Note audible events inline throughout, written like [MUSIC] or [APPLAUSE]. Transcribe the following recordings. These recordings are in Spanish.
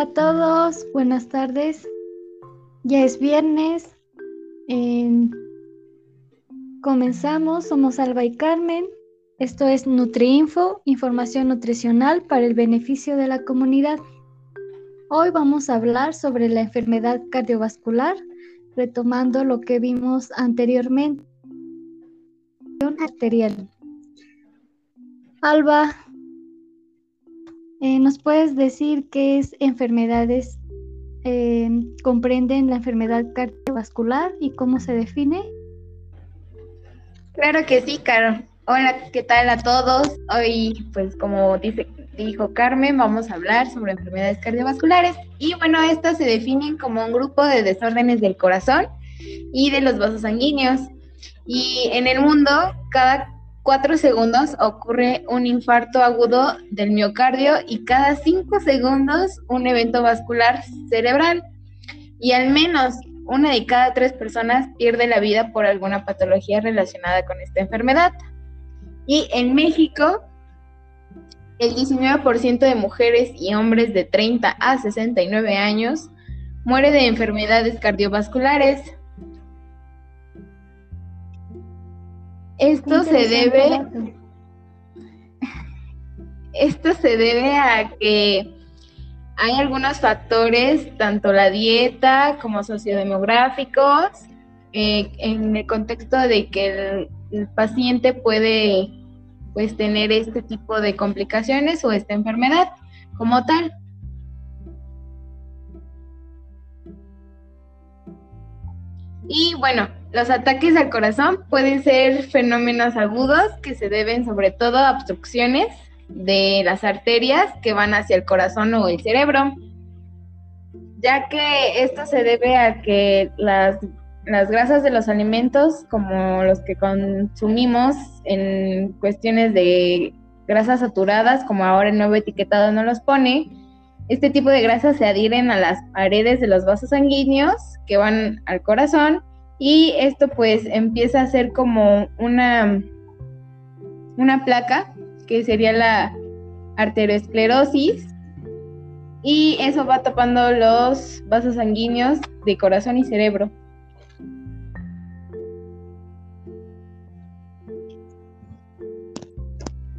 Hola a todos, buenas tardes. Ya es viernes. Em, comenzamos, somos Alba y Carmen. Esto es NutriInfo, información nutricional para el beneficio de la comunidad. Hoy vamos a hablar sobre la enfermedad cardiovascular, retomando lo que vimos anteriormente. Arterial. Alba, eh, ¿nos puedes decir qué es enfermedades? Eh, ¿Comprenden la enfermedad cardiovascular y cómo se define? Claro que sí, Caro. Hola, ¿qué tal a todos? Hoy, pues como dice, dijo Carmen, vamos a hablar sobre enfermedades cardiovasculares. Y bueno, estas se definen como un grupo de desórdenes del corazón y de los vasos sanguíneos. Y en el mundo, cada cuatro segundos ocurre un infarto agudo del miocardio y cada cinco segundos un evento vascular cerebral. Y al menos una de cada tres personas pierde la vida por alguna patología relacionada con esta enfermedad. Y en México, el 19% de mujeres y hombres de 30 a 69 años muere de enfermedades cardiovasculares, Esto se debe [LAUGHS] esto se debe a que hay algunos factores, tanto la dieta como sociodemográficos, eh, en el contexto de que el, paciente puede pues tener este tipo de complicaciones o esta enfermedad como tal. Y bueno, los ataques al corazón pueden ser fenómenos agudos que se deben sobre todo a obstrucciones de las arterias que van hacia el corazón o el cerebro, ya que esto se debe a que las, las grasas de los alimentos, como los que consumimos en cuestiones de grasas saturadas, como ahora el nuevo etiquetado no los pone, este tipo de grasas se adhieren a las paredes de los vasos sanguíneos que van al corazón y esto pues empieza a ser como una, una placa que sería la arteriosclerosis y eso va tapando los vasos sanguíneos de corazón y cerebro.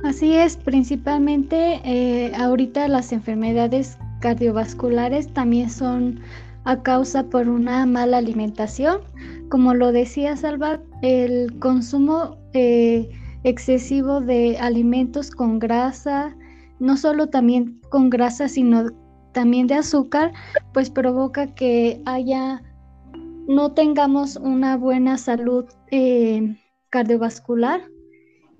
Así es, principalmente eh, ahorita las enfermedades cardiovasculares también son a causa por una mala alimentación. Como lo decía Salva, el consumo eh, excesivo de alimentos con grasa, no solo también con grasa, sino también de azúcar, pues provoca que haya, no tengamos una buena salud eh, cardiovascular.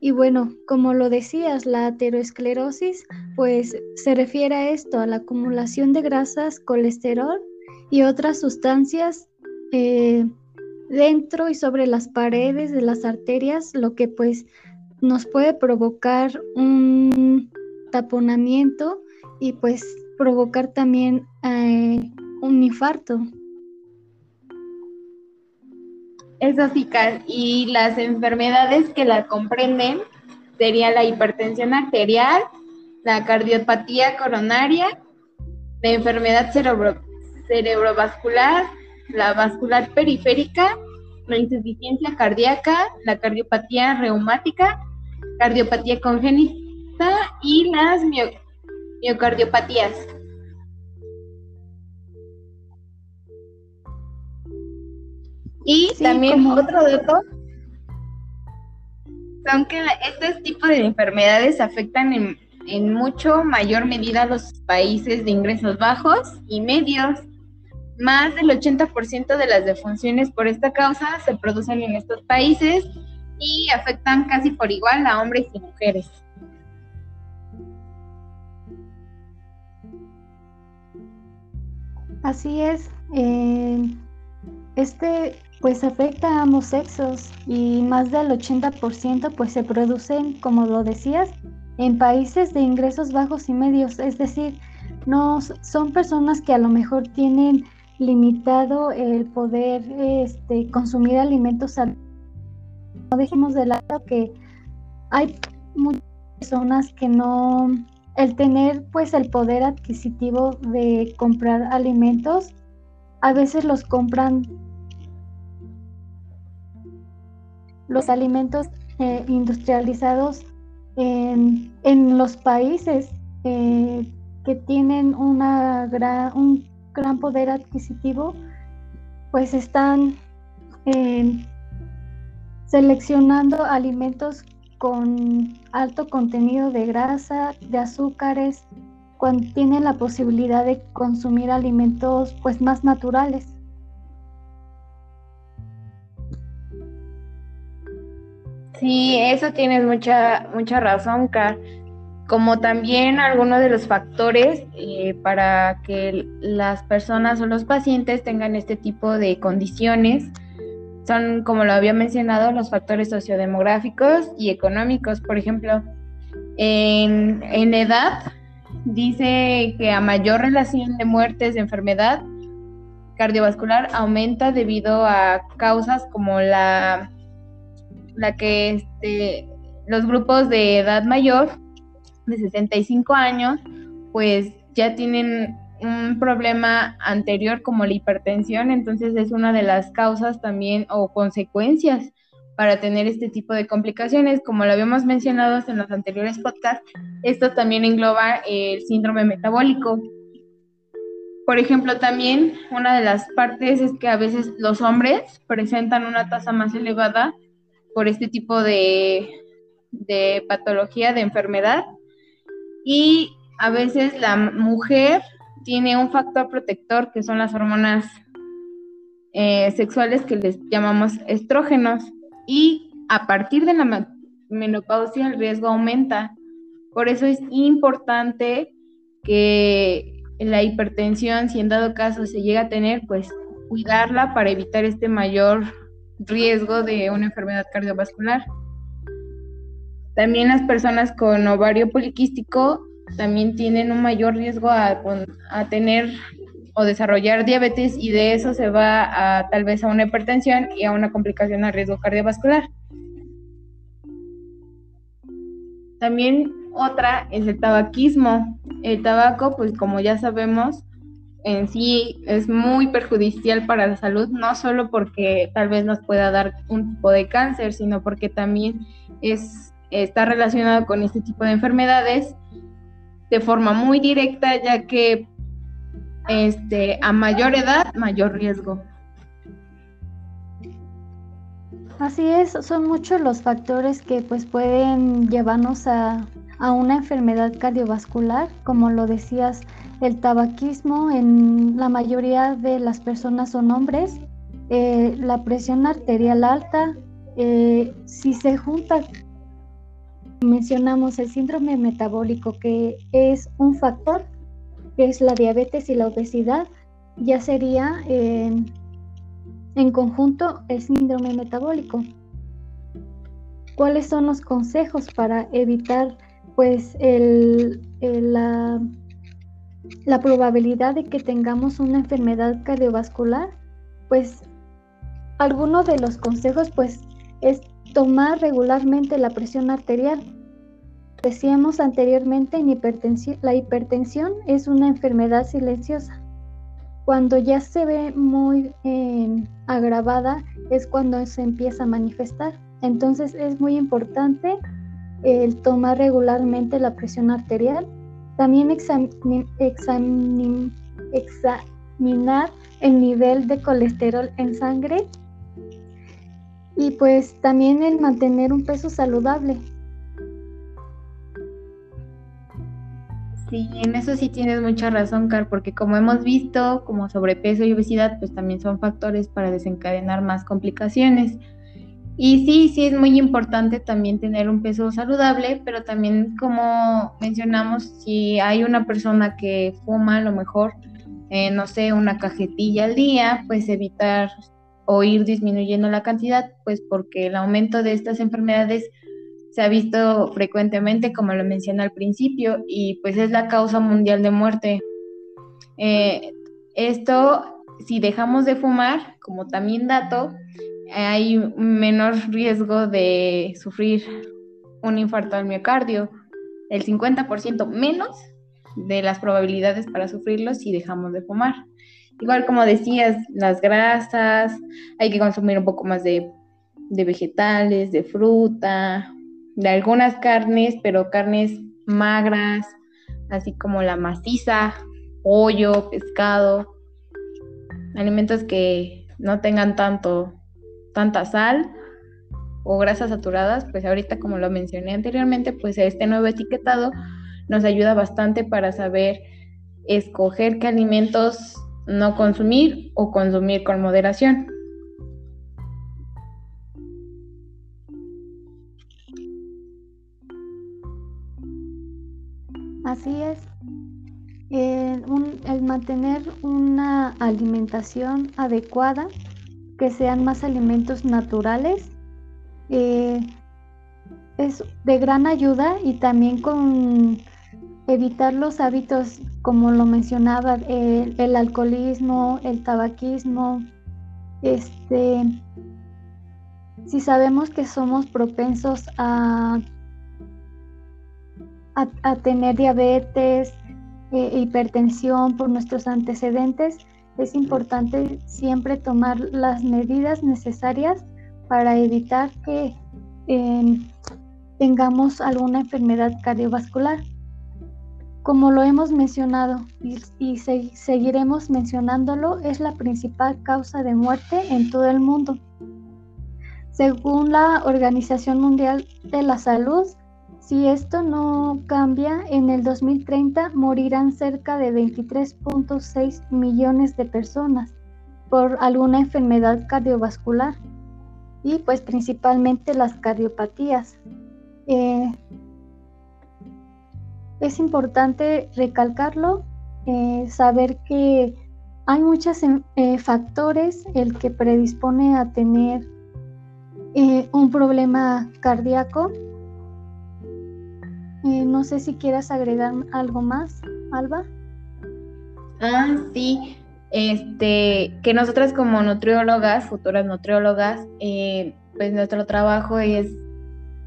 Y bueno, como lo decías, la aterosclerosis, pues se refiere a esto, a la acumulación de grasas, colesterol y otras sustancias eh, dentro y sobre las paredes de las arterias, lo que pues nos puede provocar un taponamiento y pues provocar también eh, un infarto. Eso sí, y las enfermedades que la comprenden sería la hipertensión arterial, la cardiopatía coronaria, la enfermedad cerebro cerebrovascular, la vascular periférica, la insuficiencia cardíaca, la cardiopatía reumática, cardiopatía congénita y las miocardiopatías. Y también otro dato son que este tipo de enfermedades afectan en, en mucho mayor medida a los países de ingresos bajos y medios. Más del 80% de las defunciones por esta causa se producen en estos países y afectan casi por igual a hombres y mujeres. Así es. Eh, este pues afecta a ambos sexos y más del 80% pues se producen, como lo decías, en países de ingresos bajos y medios, es decir, no son personas que a lo mejor tienen limitado el poder este, consumir alimentos No dejemos de lado que hay muchas personas que no el tener pues el poder adquisitivo de comprar alimentos, a veces los compran los alimentos eh, industrializados en, los países eh, que tienen una gran, gran poder adquisitivo, pues están eh, seleccionando alimentos con alto contenido de grasa, de azúcares, cuando tienen la posibilidad de consumir alimentos pues más naturales. Sí, eso tienes mucha, mucha razón, Car. Como también algunos de los factores eh, para que las personas o los pacientes tengan este tipo de condiciones son, como lo había mencionado, los factores sociodemográficos y económicos. Por ejemplo, en, en edad, dice que a mayor relación de muertes de enfermedad cardiovascular aumenta debido a causas como la la que este, los grupos de edad mayor, de 65 años, pues ya tienen un problema anterior como la hipertensión, entonces es una de las causas también o consecuencias para tener este tipo de complicaciones. Como lo habíamos mencionado en los anteriores podcasts, esto también engloba el síndrome metabólico. Por ejemplo, también una de las partes es que a veces los hombres presentan una tasa más elevada por este tipo de, patología, de enfermedad. Y a veces la mujer tiene un factor protector que son las hormonas eh, sexuales que les llamamos estrógenos. Y a partir de la menopausia el riesgo aumenta. Por eso es importante que la hipertensión, si en dado caso se llega a tener, pues cuidarla para evitar este mayor riesgo de una enfermedad cardiovascular. También las personas con ovario poliquístico también tienen un mayor riesgo a, tener o desarrollar diabetes y de eso se va a tal vez a una hipertensión y a una complicación a riesgo cardiovascular. También otra es el tabaquismo. El tabaco, pues como ya sabemos, en sí es muy perjudicial para la salud, no solo porque tal vez nos pueda dar un tipo de cáncer, sino porque también es, está relacionado con este tipo de enfermedades de forma muy directa, ya que este, a mayor edad, mayor riesgo. Así es, son muchos los factores que pues pueden llevarnos a, a una enfermedad cardiovascular, como lo decías, el tabaquismo en la mayoría de las personas son hombres, eh, la presión arterial alta, eh, si se junta, mencionamos el síndrome metabólico, que es un factor, que es la diabetes y la obesidad, ya sería en conjunto el síndrome metabólico. ¿Cuáles son los consejos para evitar pues el, la la probabilidad de que tengamos una enfermedad cardiovascular, pues alguno de los consejos pues es tomar regularmente la presión arterial. Decíamos anteriormente, en hipertensión, la hipertensión es una enfermedad silenciosa. Cuando ya se ve muy eh, agravada es cuando se empieza a manifestar. Entonces es muy importante el tomar regularmente la presión arterial también examinar el nivel de colesterol en sangre y pues también el mantener un peso saludable. Sí, en eso sí tienes mucha razón, Car, porque como hemos visto, como sobrepeso y obesidad, pues también son factores para desencadenar más complicaciones. Y sí, sí es muy importante también tener un peso saludable, pero también como mencionamos, si hay una persona que fuma, a lo mejor, eh, no sé, una cajetilla al día, pues evitar o ir disminuyendo la cantidad, pues porque el aumento de estas enfermedades se ha visto frecuentemente, como lo mencioné al principio, y pues es la causa mundial de muerte. Eh, esto, si dejamos de fumar, como también dato, hay menor riesgo de sufrir un infarto al miocardio. el 50% menos de las probabilidades para sufrirlo si dejamos de fumar. Igual como decías, las grasas, hay que consumir un poco más de, de vegetales, de fruta, de algunas carnes, pero carnes magras, así como la maciza, pollo, pescado, alimentos que no tengan tanto, tanta sal o grasas saturadas, pues ahorita como lo mencioné anteriormente, pues este nuevo etiquetado nos ayuda bastante para saber escoger qué alimentos no consumir o consumir con moderación. Así es. el mantener una alimentación adecuada, que sean más alimentos naturales, eh, es de gran ayuda y también con evitar los hábitos, como lo mencionaba, el, alcoholismo, el tabaquismo, este, si sabemos que somos propensos a, a, tener diabetes, e hipertensión por nuestros antecedentes, es importante siempre tomar las medidas necesarias para evitar que em, tengamos alguna enfermedad cardiovascular. Como lo hemos mencionado y, seguiremos mencionándolo, es la principal causa de muerte en todo el mundo. Según la Organización Mundial de la Salud, si esto no cambia, en el 2030 morirán cerca de 23.6 millones de personas por alguna enfermedad cardiovascular y pues principalmente las cardiopatías. Eh, es importante recalcarlo, eh, saber que hay muchos eh, factores el que predispone a tener eh, un problema cardíaco. no sé si quieras agregar algo más, Alba. Ah, sí. Este, que nosotras como nutriólogas, futuras nutriólogas, pues nuestro trabajo es,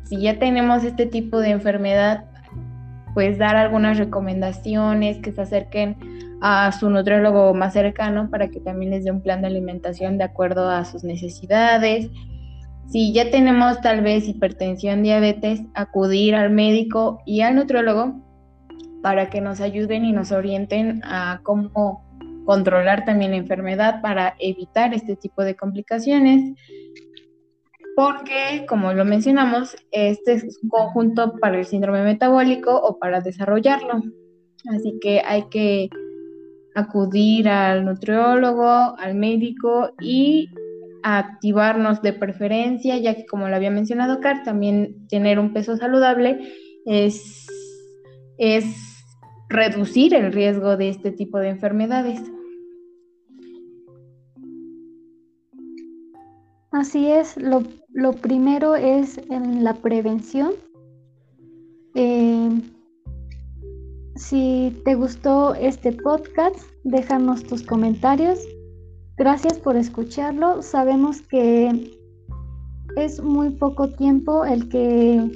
si ya tenemos este tipo de enfermedad, pues dar algunas recomendaciones, que se acerquen a su nutriólogo más cercano para que también les dé un plan de alimentación de acuerdo a sus necesidades. Si ya tenemos tal vez hipertensión, diabetes, acudir al médico y al nutriólogo para que nos ayuden y nos orienten a cómo controlar también la enfermedad para evitar este tipo de complicaciones porque, como lo mencionamos, este es un conjunto para el síndrome metabólico o para desarrollarlo. Así que hay que acudir al nutriólogo, al médico y activarnos de preferencia, ya que como lo había mencionado Car, también tener un peso saludable es, es reducir el riesgo de este tipo de enfermedades. Así es, lo, primero es en la prevención. Eh, si te gustó este podcast, déjanos tus comentarios. Gracias por escucharlo. Sabemos que es muy poco tiempo el que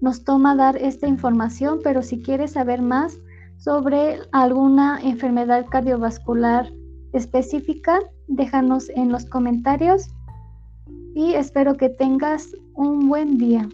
nos toma dar esta información, pero si quieres saber más sobre alguna enfermedad cardiovascular específica, déjanos en los comentarios y espero que tengas un buen día.